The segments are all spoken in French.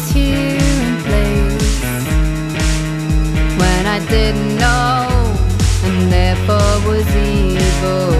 was here in place when I didn't know and therefore was evil.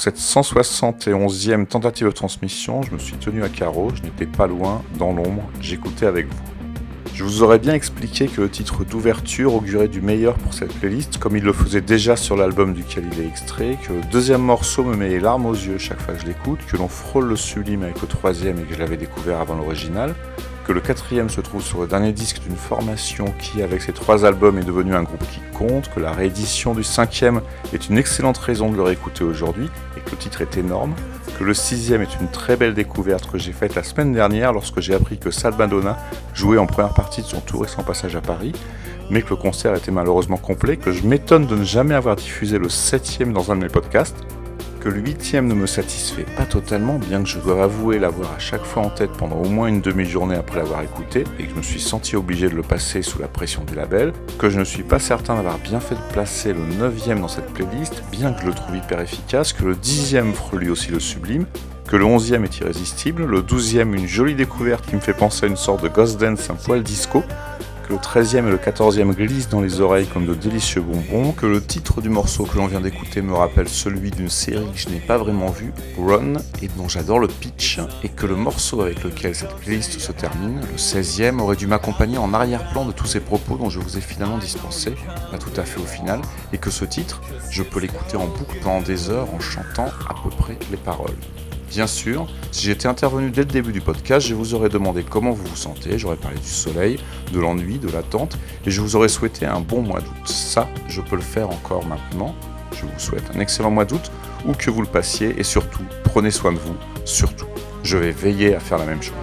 Cette 171e tentative de transmission, je me suis tenu à carreau, je n'étais pas loin, dans l'ombre, j'écoutais avec vous. Je vous aurais bien expliqué que le titre d'ouverture augurait du meilleur pour cette playlist, comme il le faisait déjà sur l'album duquel il est extrait, que le deuxième morceau me met les larmes aux yeux chaque fois que je l'écoute, que l'on frôle le sublime avec le troisième et que je l'avais découvert avant l'original, que le quatrième se trouve sur le dernier disque d'une formation qui, avec ses trois albums, est devenu un groupe qui compte, que la réédition du cinquième est une excellente raison de le réécouter aujourd'hui, et que le titre est énorme, que le sixième est une très belle découverte que j'ai faite la semaine dernière lorsque j'ai appris que Sal Madonna jouait en première partie de son tour et son passage à Paris, mais que le concert était malheureusement complet, que je m'étonne de ne jamais avoir diffusé le septième dans un de mes podcasts, que le huitième ne me satisfait pas totalement, bien que je dois avouer l'avoir à chaque fois en tête pendant au moins une demi-journée après l'avoir écouté, et que je me suis senti obligé de le passer sous la pression du label, que je ne suis pas certain d'avoir bien fait de placer le neuvième dans cette playlist, bien que je le trouve hyper efficace, que le dixième frôle lui aussi le sublime, que le onzième est irrésistible, le douzième une jolie découverte qui me fait penser à une sorte de ghost dance un poil disco, le 13e et le 14e glissent dans les oreilles comme de délicieux bonbons, que le titre du morceau que l'on vient d'écouter me rappelle celui d'une série que je n'ai pas vraiment vue, Run, et dont j'adore le pitch, et que le morceau avec lequel cette playlist se termine, le 16e, aurait dû m'accompagner en arrière-plan de tous ces propos dont je vous ai finalement dispensé, pas tout à fait au final, et que ce titre, je peux l'écouter en boucle pendant des heures en chantant à peu près les paroles. Bien sûr, si j'étais intervenu dès le début du podcast, je vous aurais demandé comment vous vous sentez, j'aurais parlé du soleil, de l'ennui, de l'attente, et je vous aurais souhaité un bon mois d'août. Ça, je peux le faire encore maintenant. Je vous souhaite un excellent mois d'août, où que vous le passiez, et surtout, prenez soin de vous, surtout. Je vais veiller à faire la même chose.